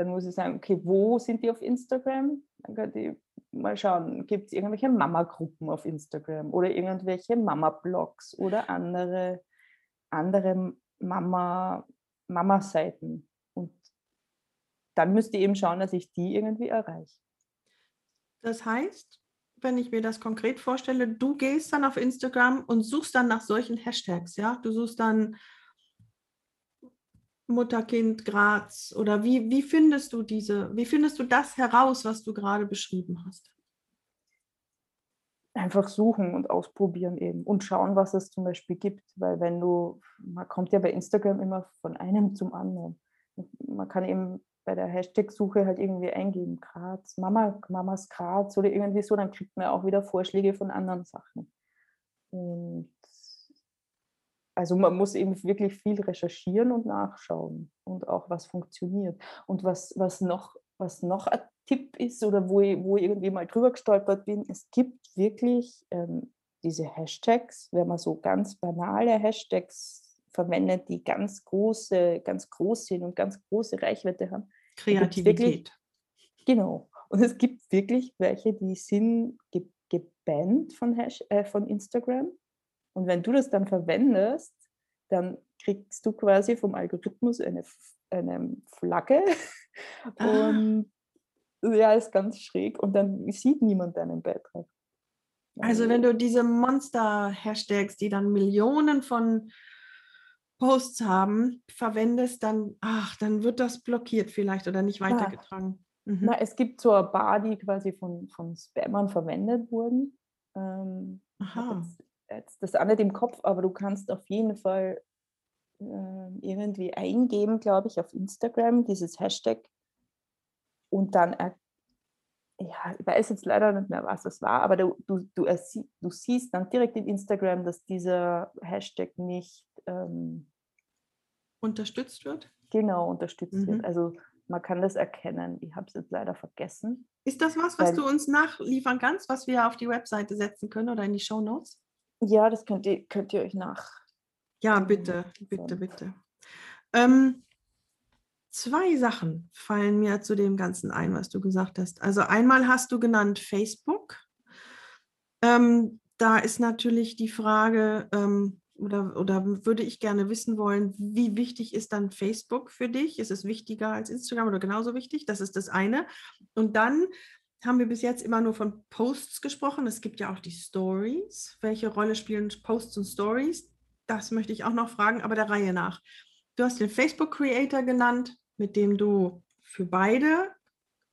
dann muss ich sagen, okay, wo sind die auf Instagram? Dann könnte ich mal schauen, gibt es irgendwelche Mama-Gruppen auf Instagram oder irgendwelche Mama-Blogs oder andere, andere Mama, Mama-Seiten. Und dann müsste ich eben schauen, dass ich die irgendwie erreiche. Das heißt, wenn ich mir das konkret vorstelle, du gehst dann auf Instagram und suchst dann nach solchen Hashtags, ja? Du suchst dann Mutterkind Graz oder wie, wie findest du diese, wie findest du das heraus, was du gerade beschrieben hast? Einfach suchen und ausprobieren eben und schauen, was es zum Beispiel gibt, weil wenn du, man kommt ja bei Instagram immer von einem zum anderen. Man kann eben bei der Hashtag-Suche halt irgendwie eingeben, Graz, Mama, Mamas Graz oder irgendwie so, dann kriegt man auch wieder Vorschläge von anderen Sachen. Und also man muss eben wirklich viel recherchieren und nachschauen und auch was funktioniert. Und was, was, noch, was noch ein Tipp ist oder wo ich, wo ich irgendwie mal drüber gestolpert bin, es gibt wirklich ähm, diese Hashtags, wenn man so ganz banale Hashtags verwendet, die ganz große, ganz groß sind und ganz große Reichweite haben. Kreativität. Wirklich, genau. Und es gibt wirklich welche, die sind gebannt von, Hash, äh, von Instagram und wenn du das dann verwendest, dann kriegst du quasi vom Algorithmus eine, eine Flagge. Ah. Und ja, ist ganz schräg. Und dann sieht niemand deinen Beitrag. Also wenn du diese Monster-Hashtags, die dann Millionen von Posts haben, verwendest, dann, ach, dann wird das blockiert vielleicht oder nicht weitergetragen. Na, mhm. na es gibt so ein paar, die quasi von, von Spammern verwendet wurden. Ähm, Aha jetzt das auch nicht im Kopf, aber du kannst auf jeden Fall äh, irgendwie eingeben, glaube ich, auf Instagram, dieses Hashtag und dann ja, ich weiß jetzt leider nicht mehr, was das war, aber du, du, du, du siehst dann direkt in Instagram, dass dieser Hashtag nicht ähm, unterstützt wird? Genau, unterstützt mhm. wird. Also man kann das erkennen. Ich habe es jetzt leider vergessen. Ist das was, was du uns nachliefern kannst, was wir auf die Webseite setzen können oder in die Show Notes? Ja, das könnt ihr, könnt ihr euch nach. Ja, bitte, bitte, bitte. Ähm, zwei Sachen fallen mir zu dem Ganzen ein, was du gesagt hast. Also einmal hast du genannt Facebook. Ähm, da ist natürlich die Frage, ähm, oder, oder würde ich gerne wissen wollen, wie wichtig ist dann Facebook für dich? Ist es wichtiger als Instagram oder genauso wichtig? Das ist das eine. Und dann haben wir bis jetzt immer nur von Posts gesprochen. Es gibt ja auch die Stories. Welche Rolle spielen Posts und Stories? Das möchte ich auch noch fragen, aber der Reihe nach. Du hast den Facebook Creator genannt, mit dem du für beide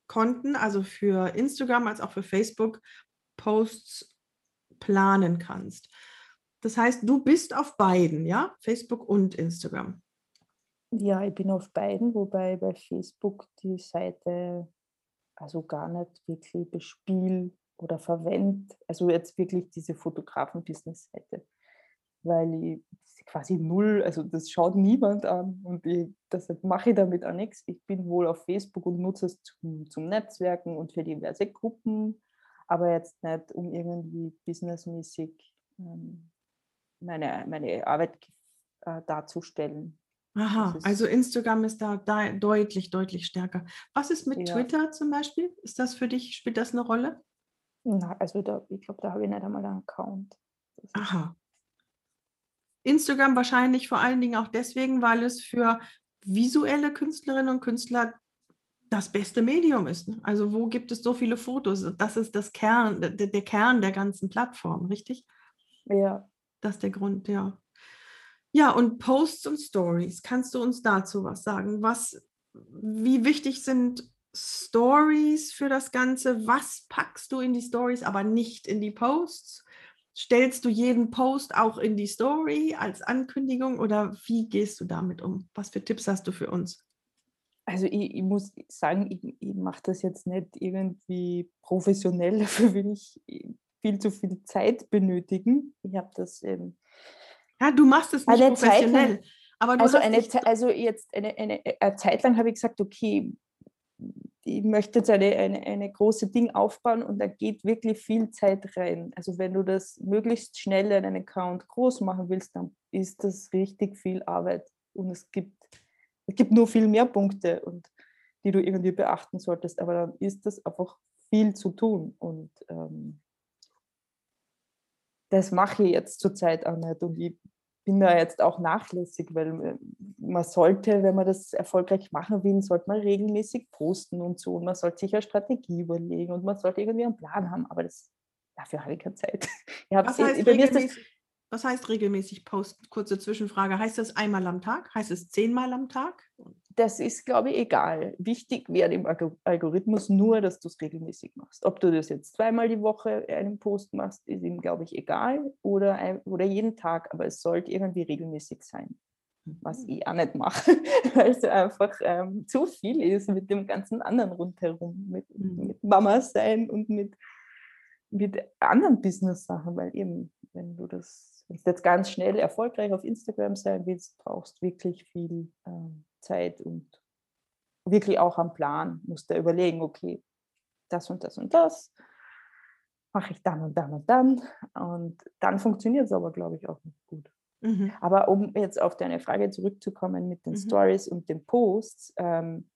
Konten, also für Instagram als auch für Facebook, Posts planen kannst. Das heißt, du bist auf beiden, ja? Facebook und Instagram. Ja, ich bin auf beiden, wobei bei Facebook die Seite also gar nicht wirklich bespiel oder verwende. Also jetzt wirklich diese Fotografen-Business-Seite, weil ich quasi null, also das schaut niemand an und ich, deshalb mache ich damit auch nichts. Ich bin wohl auf Facebook und nutze es zum, zum Netzwerken und für diverse Gruppen, aber jetzt nicht, um irgendwie businessmäßig ähm, meine, meine Arbeit äh, darzustellen. Aha, also Instagram ist da, da, deutlich, deutlich stärker. Was ist mit ja. Twitter zum Beispiel? Ist das für dich, spielt das eine Rolle? Na, also da, ich glaube, da habe ich nicht einmal einen Account. Aha. Instagram wahrscheinlich vor allen Dingen auch deswegen, weil es für visuelle Künstlerinnen und Künstler das beste Medium ist. Also wo gibt es so viele Fotos? Das ist das Kern, der, der Kern der ganzen Plattform, richtig? Ja, das ist der Grund, ja. Ja, und Posts und Stories. Kannst du uns dazu was sagen? Was, wie wichtig sind Stories für das Ganze? Was packst du in die Stories, aber nicht in die Posts? Stellst du jeden Post auch in die Story als Ankündigung oder wie gehst du damit um? Was für Tipps hast du für uns? Also ich, ich muss sagen, ich, ich mache das jetzt nicht irgendwie professionell, dafür will ich viel zu viel Zeit benötigen. Ich habe das. Ähm, ja, du machst es nicht professionell. Lang, aber du also, eine, also jetzt eine, eine, eine Zeit lang habe ich gesagt, okay, ich möchte jetzt eine, eine, eine große Ding aufbauen und da geht wirklich viel Zeit rein. Also wenn du das möglichst schnell in einen Account groß machen willst, dann ist das richtig viel Arbeit. Und es gibt, es gibt nur viel mehr Punkte, und, die du irgendwie beachten solltest. Aber dann ist das einfach viel zu tun. Und ähm, das mache ich jetzt zurzeit auch nicht. Und ich bin da jetzt auch nachlässig, weil äh, man sollte, wenn man das erfolgreich machen will, sollte man regelmäßig posten und so. Und man sollte sich eine Strategie überlegen und man sollte irgendwie einen Plan haben. Aber das, dafür habe ich keine Zeit. Ich was, heißt regelmäßig, was heißt regelmäßig posten? Kurze Zwischenfrage. Heißt das einmal am Tag? Heißt es zehnmal am Tag? das ist, glaube ich, egal. Wichtig wäre im Algorithmus nur, dass du es regelmäßig machst. Ob du das jetzt zweimal die Woche einen Post machst, ist ihm, glaube ich, egal. Oder, oder jeden Tag, aber es sollte irgendwie regelmäßig sein. Was mhm. ich auch nicht mache, weil es einfach ähm, zu viel ist mit dem ganzen anderen rundherum, mit, mhm. mit Mama sein und mit, mit anderen Business-Sachen, weil eben, wenn du das, wenn du jetzt ganz schnell erfolgreich auf Instagram sein willst, brauchst du wirklich viel ähm, Zeit und wirklich auch am Plan, musste überlegen, okay, das und das und das mache ich dann und dann und dann. Und dann funktioniert es aber, glaube ich, auch nicht gut. Mhm. Aber um jetzt auf deine Frage zurückzukommen mit den mhm. Stories und den Posts, ähm,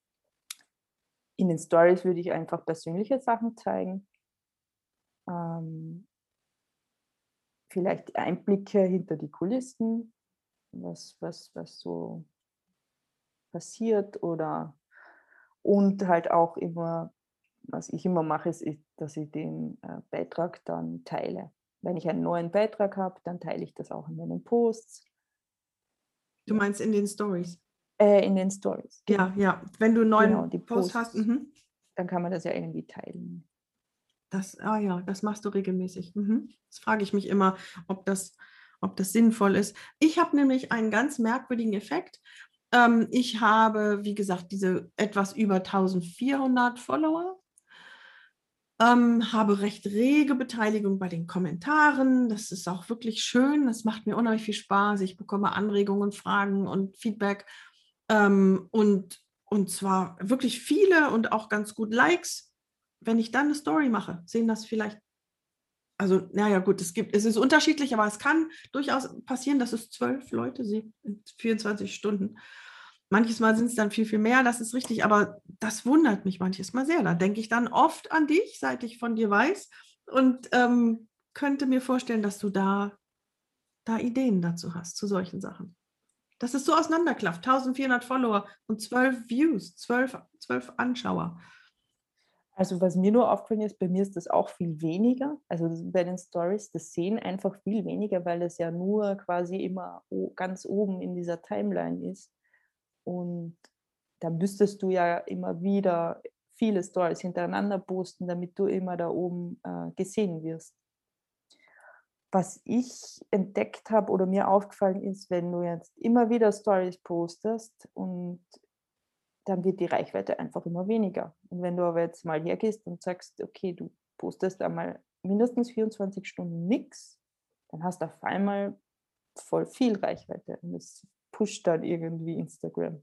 in den Stories würde ich einfach persönliche Sachen zeigen. Ähm, vielleicht Einblicke hinter die Kulissen, was, was, was so passiert oder und halt auch immer, was ich immer mache, ist, dass ich den äh, Beitrag dann teile. Wenn ich einen neuen Beitrag habe, dann teile ich das auch in meinen Posts. Du meinst in den Stories? Äh, in den Stories. Ja, ja. Wenn du einen neuen genau, Post Posts, hast, mhm. dann kann man das ja irgendwie teilen. Das, ah ja, das machst du regelmäßig. Mhm. Das frage ich mich immer, ob das, ob das sinnvoll ist. Ich habe nämlich einen ganz merkwürdigen Effekt. Ähm, ich habe, wie gesagt, diese etwas über 1400 Follower. Ähm, habe recht rege Beteiligung bei den Kommentaren. Das ist auch wirklich schön. Das macht mir unheimlich viel Spaß. Ich bekomme Anregungen, Fragen und Feedback. Ähm, und, und zwar wirklich viele und auch ganz gut Likes. Wenn ich dann eine Story mache, sehen das vielleicht. Also, naja, gut, es gibt, es ist unterschiedlich, aber es kann durchaus passieren, dass es zwölf Leute sehen in 24 Stunden. Manches Mal sind es dann viel, viel mehr, das ist richtig, aber das wundert mich manches Mal sehr. Da denke ich dann oft an dich, seit ich von dir weiß und ähm, könnte mir vorstellen, dass du da, da Ideen dazu hast, zu solchen Sachen. Das ist so auseinanderklafft. 1400 Follower und 12 Views, 12, 12 Anschauer. Also was mir nur aufgefallen ist, bei mir ist das auch viel weniger. Also bei den Stories, das sehen einfach viel weniger, weil es ja nur quasi immer ganz oben in dieser Timeline ist. Und da müsstest du ja immer wieder viele Stories hintereinander posten, damit du immer da oben äh, gesehen wirst. Was ich entdeckt habe oder mir aufgefallen ist, wenn du jetzt immer wieder Stories postest und dann wird die Reichweite einfach immer weniger. Und wenn du aber jetzt mal hergehst und sagst, okay, du postest einmal mindestens 24 Stunden nichts, dann hast du auf einmal voll viel Reichweite. Und es pusht dann irgendwie Instagram.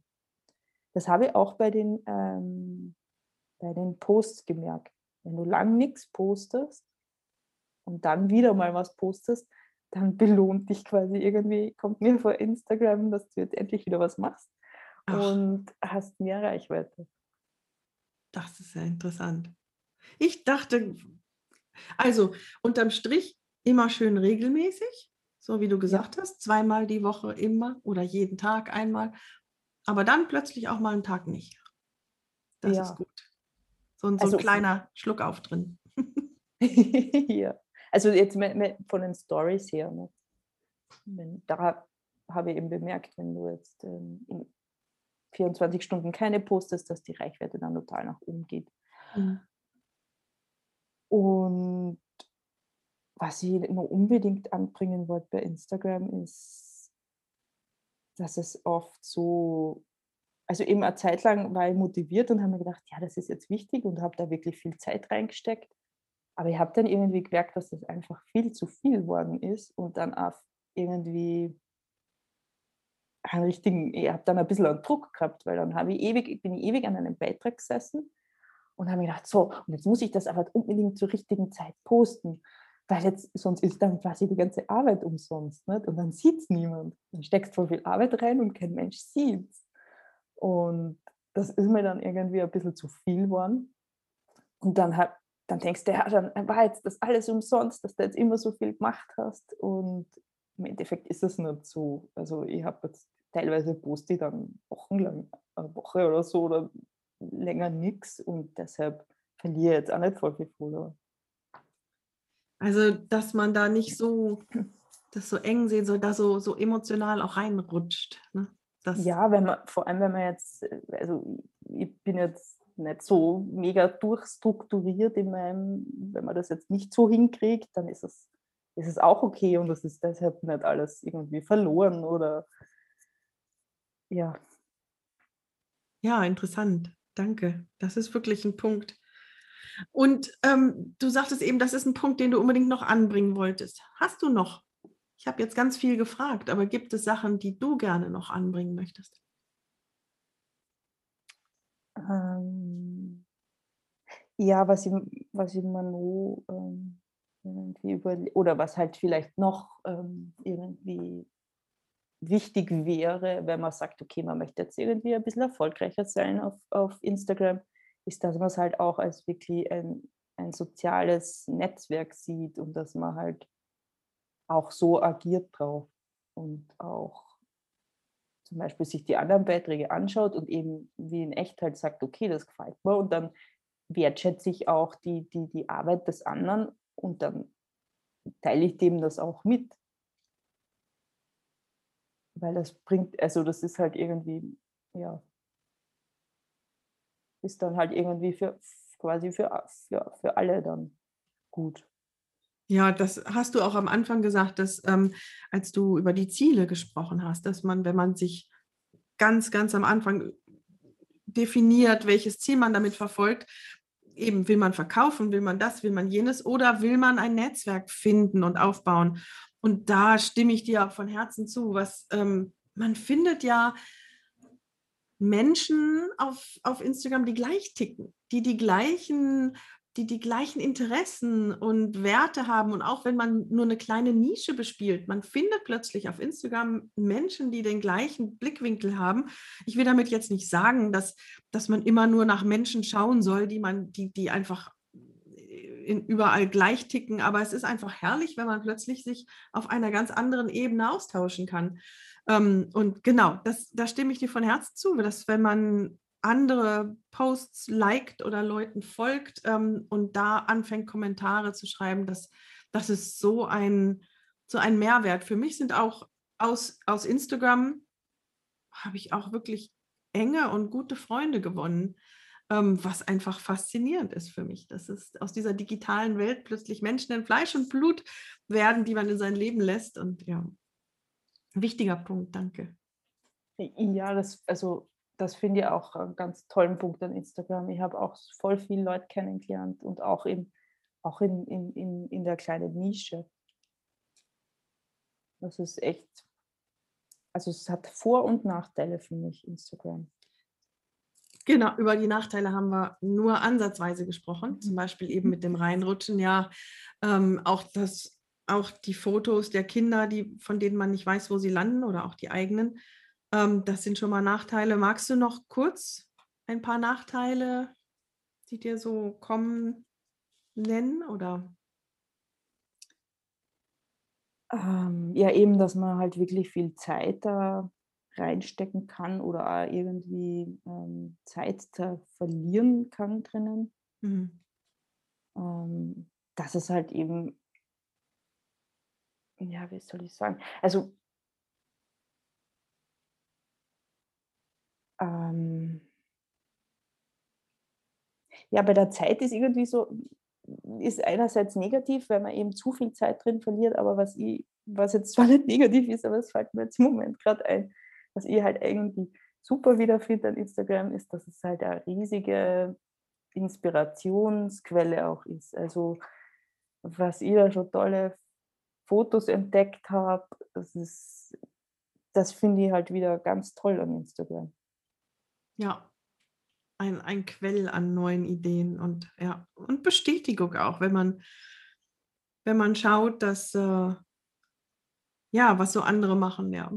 Das habe ich auch bei den, ähm, bei den Posts gemerkt. Wenn du lang nichts postest und dann wieder mal was postest, dann belohnt dich quasi irgendwie, kommt mir vor Instagram, dass du jetzt endlich wieder was machst Ach. und hast mehr Reichweite. Das ist ja interessant. Ich dachte, also unterm Strich immer schön regelmäßig, so wie du gesagt ja. hast, zweimal die Woche immer oder jeden Tag einmal. Aber dann plötzlich auch mal einen Tag nicht. Das ja. ist gut. So, ein, so also, ein kleiner Schluck auf drin. ja. Also jetzt von den Stories her. Ne? Da habe ich eben bemerkt, wenn du jetzt ähm, 24 Stunden keine postest, dass die Reichweite dann total nach oben geht. Mhm. Und was ich immer unbedingt anbringen wollte bei Instagram ist, dass es oft so, also eben eine Zeit lang war ich motiviert und habe mir gedacht, ja, das ist jetzt wichtig und habe da wirklich viel Zeit reingesteckt. Aber ich habe dann irgendwie gemerkt, dass das einfach viel zu viel geworden ist und dann auch irgendwie richtigen, ich habe dann ein bisschen einen Druck gehabt, weil dann ich ewig, bin ich ewig an einem Beitrag gesessen und habe mir gedacht, so, und jetzt muss ich das aber unbedingt zur richtigen Zeit posten weil jetzt sonst ist dann quasi die ganze Arbeit umsonst nicht? und dann sieht es niemand. Dann steckst voll viel Arbeit rein und kein Mensch sieht es. Und das ist mir dann irgendwie ein bisschen zu viel geworden. Und dann, hat, dann denkst du, ja, dann war jetzt das alles umsonst, dass du jetzt immer so viel gemacht hast. Und im Endeffekt ist es nicht so. Also ich habe jetzt teilweise poste ich dann wochenlang, eine Woche oder so oder länger nichts und deshalb verliere ich jetzt auch nicht voll viel Follower. Also, dass man da nicht so das so eng sehen soll, da so, so emotional auch reinrutscht. Ne? Das ja, wenn man, vor allem wenn man jetzt, also ich bin jetzt nicht so mega durchstrukturiert in meinem, wenn man das jetzt nicht so hinkriegt, dann ist es, ist es auch okay und das ist deshalb nicht alles irgendwie verloren oder ja. Ja, interessant. Danke. Das ist wirklich ein Punkt. Und ähm, du sagtest eben, das ist ein Punkt, den du unbedingt noch anbringen wolltest. Hast du noch? Ich habe jetzt ganz viel gefragt, aber gibt es Sachen, die du gerne noch anbringen möchtest? Ähm, ja, was ich, was ich mir nur ähm, irgendwie über oder was halt vielleicht noch ähm, irgendwie wichtig wäre, wenn man sagt, okay, man möchte jetzt irgendwie ein bisschen erfolgreicher sein auf, auf Instagram, ist, dass man es halt auch als wirklich ein, ein soziales Netzwerk sieht und dass man halt auch so agiert drauf und auch zum Beispiel sich die anderen Beiträge anschaut und eben wie in echt halt sagt, okay, das gefällt mir und dann wertschätze ich auch die, die, die Arbeit des anderen und dann teile ich dem das auch mit. Weil das bringt, also das ist halt irgendwie, ja, ist dann halt irgendwie für quasi für, für, für alle dann gut. Ja, das hast du auch am Anfang gesagt, dass ähm, als du über die Ziele gesprochen hast, dass man, wenn man sich ganz, ganz am Anfang definiert, welches Ziel man damit verfolgt, eben will man verkaufen, will man das, will man jenes oder will man ein Netzwerk finden und aufbauen. Und da stimme ich dir auch von Herzen zu, was ähm, man findet ja Menschen auf, auf Instagram, die gleich ticken, die die gleichen die die gleichen Interessen und Werte haben. Und auch wenn man nur eine kleine Nische bespielt, man findet plötzlich auf Instagram Menschen, die den gleichen Blickwinkel haben. Ich will damit jetzt nicht sagen, dass, dass man immer nur nach Menschen schauen soll, die man, die, die einfach in, überall gleich ticken, aber es ist einfach herrlich, wenn man plötzlich sich auf einer ganz anderen Ebene austauschen kann. Ähm, und genau, das, da stimme ich dir von Herzen zu, dass wenn man andere Posts liked oder Leuten folgt ähm, und da anfängt, Kommentare zu schreiben, das, das ist so ein, so ein Mehrwert. Für mich sind auch aus, aus Instagram, habe ich auch wirklich enge und gute Freunde gewonnen, ähm, was einfach faszinierend ist für mich. Das ist aus dieser digitalen Welt plötzlich Menschen in Fleisch und Blut werden, die man in sein Leben lässt. Und ja, wichtiger Punkt, danke. Ja, das, also das finde ich auch einen ganz tollen Punkt an Instagram. Ich habe auch voll viele Leute kennengelernt und auch, in, auch in, in, in, in der kleinen Nische. Das ist echt, also es hat Vor- und Nachteile für mich, Instagram. Genau, über die Nachteile haben wir nur ansatzweise gesprochen, zum Beispiel eben mit dem Reinrutschen, ja, ähm, auch das, auch die Fotos der Kinder, die, von denen man nicht weiß, wo sie landen oder auch die eigenen, ähm, das sind schon mal Nachteile. Magst du noch kurz ein paar Nachteile, die dir so kommen, nennen oder? Ähm, ja, eben, dass man halt wirklich viel Zeit da reinstecken kann oder auch irgendwie ähm, Zeit da verlieren kann drinnen. Mhm. Ähm, dass es halt eben, ja, wie soll ich sagen, also ähm, ja, bei der Zeit ist irgendwie so, ist einerseits negativ, weil man eben zu viel Zeit drin verliert, aber was ich, was jetzt zwar nicht negativ ist, aber es fällt mir jetzt im Moment gerade ein, was ich halt irgendwie super wiederfinde an Instagram, ist, dass es halt eine riesige Inspirationsquelle auch ist. Also was ich da schon tolle Fotos entdeckt habe, das ist, das finde ich halt wieder ganz toll an Instagram. Ja, ein, ein Quell an neuen Ideen und ja, und Bestätigung auch, wenn man, wenn man schaut, dass äh, ja, was so andere machen, ja.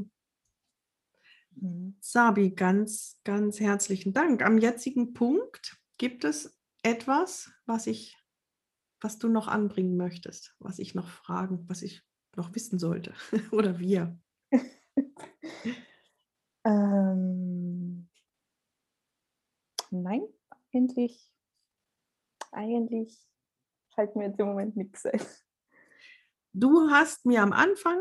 Mhm. Sabi, ganz, ganz herzlichen Dank. Am jetzigen Punkt gibt es etwas, was ich, was du noch anbringen möchtest, was ich noch fragen, was ich noch wissen sollte oder wir. ähm, Nein, eigentlich, eigentlich fällt mir jetzt im Moment nichts ein. Du hast mir am Anfang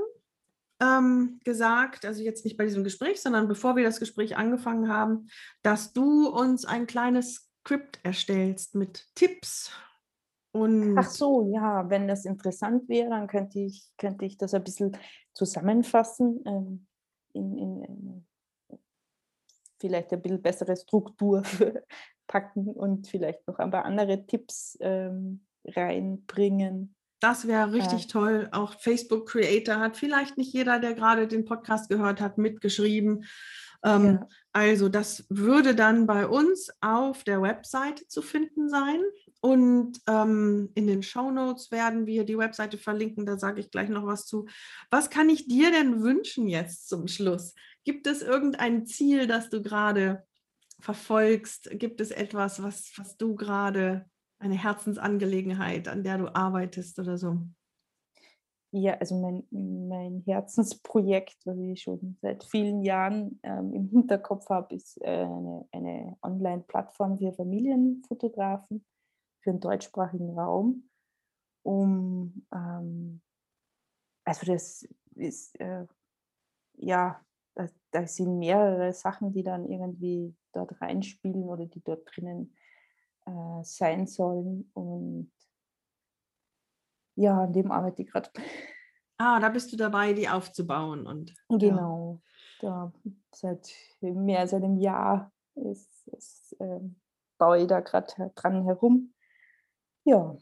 ähm, gesagt, also jetzt nicht bei diesem Gespräch, sondern bevor wir das Gespräch angefangen haben, dass du uns ein kleines Skript erstellst mit Tipps. Und Ach so, ja, wenn das interessant wäre, dann könnte ich, könnte ich das ein bisschen zusammenfassen ähm, in, in, vielleicht ein bisschen bessere Struktur packen und vielleicht noch ein paar andere Tipps ähm, reinbringen. Das wäre richtig ja. toll. Auch Facebook Creator hat vielleicht nicht jeder, der gerade den Podcast gehört hat, mitgeschrieben. Ähm, ja. Also das würde dann bei uns auf der Webseite zu finden sein. Und ähm, in den Show Notes werden wir die Webseite verlinken. Da sage ich gleich noch was zu. Was kann ich dir denn wünschen jetzt zum Schluss? Gibt es irgendein Ziel, das du gerade verfolgst? Gibt es etwas, was, was du gerade, eine Herzensangelegenheit, an der du arbeitest oder so? Ja, also mein, mein Herzensprojekt, was ich schon seit vielen Jahren ähm, im Hinterkopf habe, ist äh, eine, eine Online-Plattform für Familienfotografen für den deutschsprachigen Raum, um ähm, also das ist äh, ja da, da sind mehrere Sachen, die dann irgendwie dort reinspielen oder die dort drinnen äh, sein sollen. Und ja, an dem arbeite ich gerade. Ah, da bist du dabei, die aufzubauen. Und, genau. Ja. Da, seit mehr als einem Jahr ist, ist, äh, baue ich da gerade dran herum. Ja.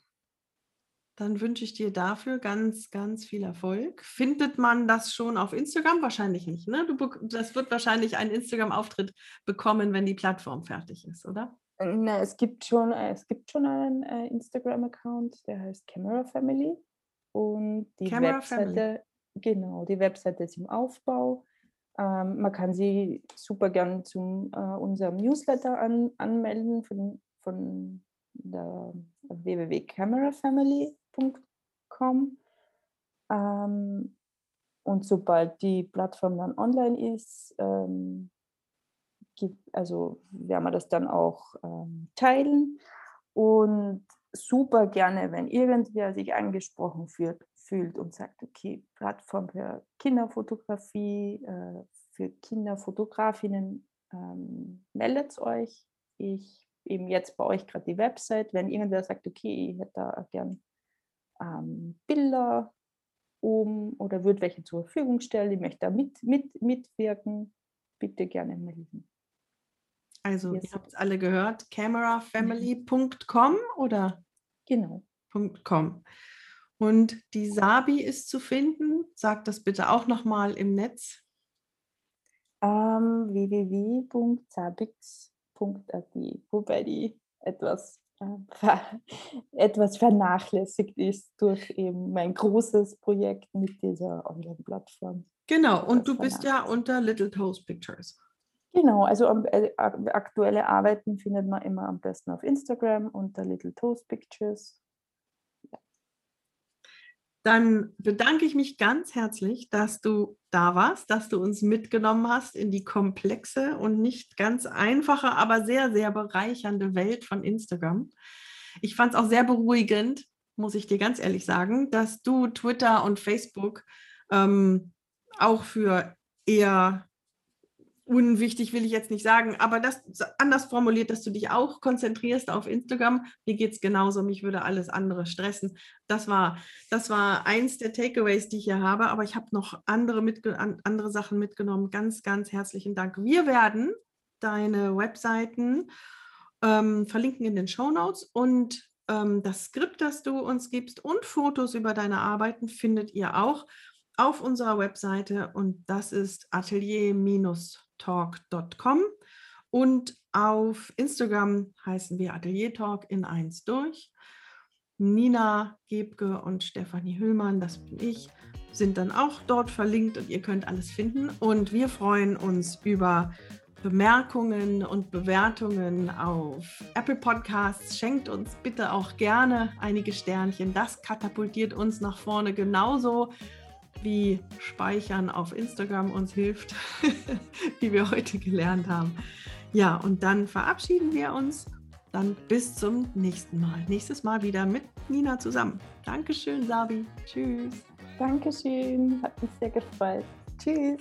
Dann wünsche ich dir dafür ganz, ganz viel Erfolg. Findet man das schon auf Instagram? Wahrscheinlich nicht. Ne? Du, das wird wahrscheinlich einen Instagram-Auftritt bekommen, wenn die Plattform fertig ist, oder? Na, es gibt schon, äh, es gibt schon einen äh, Instagram-Account, der heißt Camera Family. Und die Camera Webseite, Family. genau, die Webseite ist im Aufbau. Ähm, man kann sie super gern zu äh, unserem Newsletter an, anmelden von, von der www.camerafamily.com. Ähm, und sobald die Plattform dann online ist, ähm, gibt, also werden wir das dann auch ähm, teilen. Und super gerne, wenn irgendwer sich angesprochen fühlt, fühlt und sagt, okay, Plattform für Kinderfotografie, äh, für Kinderfotografinnen, ähm, meldet euch. Ich eben jetzt bei euch gerade die Website, wenn irgendwer sagt, okay, ich hätte da gern ähm, Bilder oben oder würde welche zur Verfügung stellen, ich möchte da mit, mit, mitwirken, bitte gerne melden. Also, yes. ihr habt es alle gehört, camerafamily.com oder? Genau. .com. Und die Sabi ist zu finden. Sag das bitte auch nochmal im Netz. Um, ähm, www.sabix.at, wobei die etwas, etwas vernachlässigt ist durch eben mein großes Projekt mit dieser Online-Plattform. Genau, und du bist ja unter Little Toast Pictures. Genau, also äh, aktuelle Arbeiten findet man immer am besten auf Instagram unter Little Toast Pictures. Dann bedanke ich mich ganz herzlich, dass du da warst, dass du uns mitgenommen hast in die komplexe und nicht ganz einfache, aber sehr, sehr bereichernde Welt von Instagram. Ich fand es auch sehr beruhigend, muss ich dir ganz ehrlich sagen, dass du Twitter und Facebook ähm, auch für eher unwichtig will ich jetzt nicht sagen, aber das anders formuliert, dass du dich auch konzentrierst auf Instagram. Mir geht es genauso, mich würde alles andere stressen. Das war, das war eins der Takeaways, die ich hier habe, aber ich habe noch andere, andere Sachen mitgenommen. Ganz, ganz herzlichen Dank. Wir werden deine Webseiten ähm, verlinken in den Show Notes und ähm, das Skript, das du uns gibst und Fotos über deine Arbeiten findet ihr auch auf unserer Webseite und das ist atelier- talk.com und auf Instagram heißen wir Atelier Talk in eins durch. Nina Gebke und Stefanie Hüllmann, das bin ich, sind dann auch dort verlinkt und ihr könnt alles finden. Und wir freuen uns über Bemerkungen und Bewertungen auf Apple Podcasts. Schenkt uns bitte auch gerne einige Sternchen. Das katapultiert uns nach vorne genauso wie Speichern auf Instagram uns hilft, wie wir heute gelernt haben. Ja, und dann verabschieden wir uns. Dann bis zum nächsten Mal. Nächstes Mal wieder mit Nina zusammen. Dankeschön, Sabi. Tschüss. Dankeschön. Hat mich sehr gefreut. Tschüss.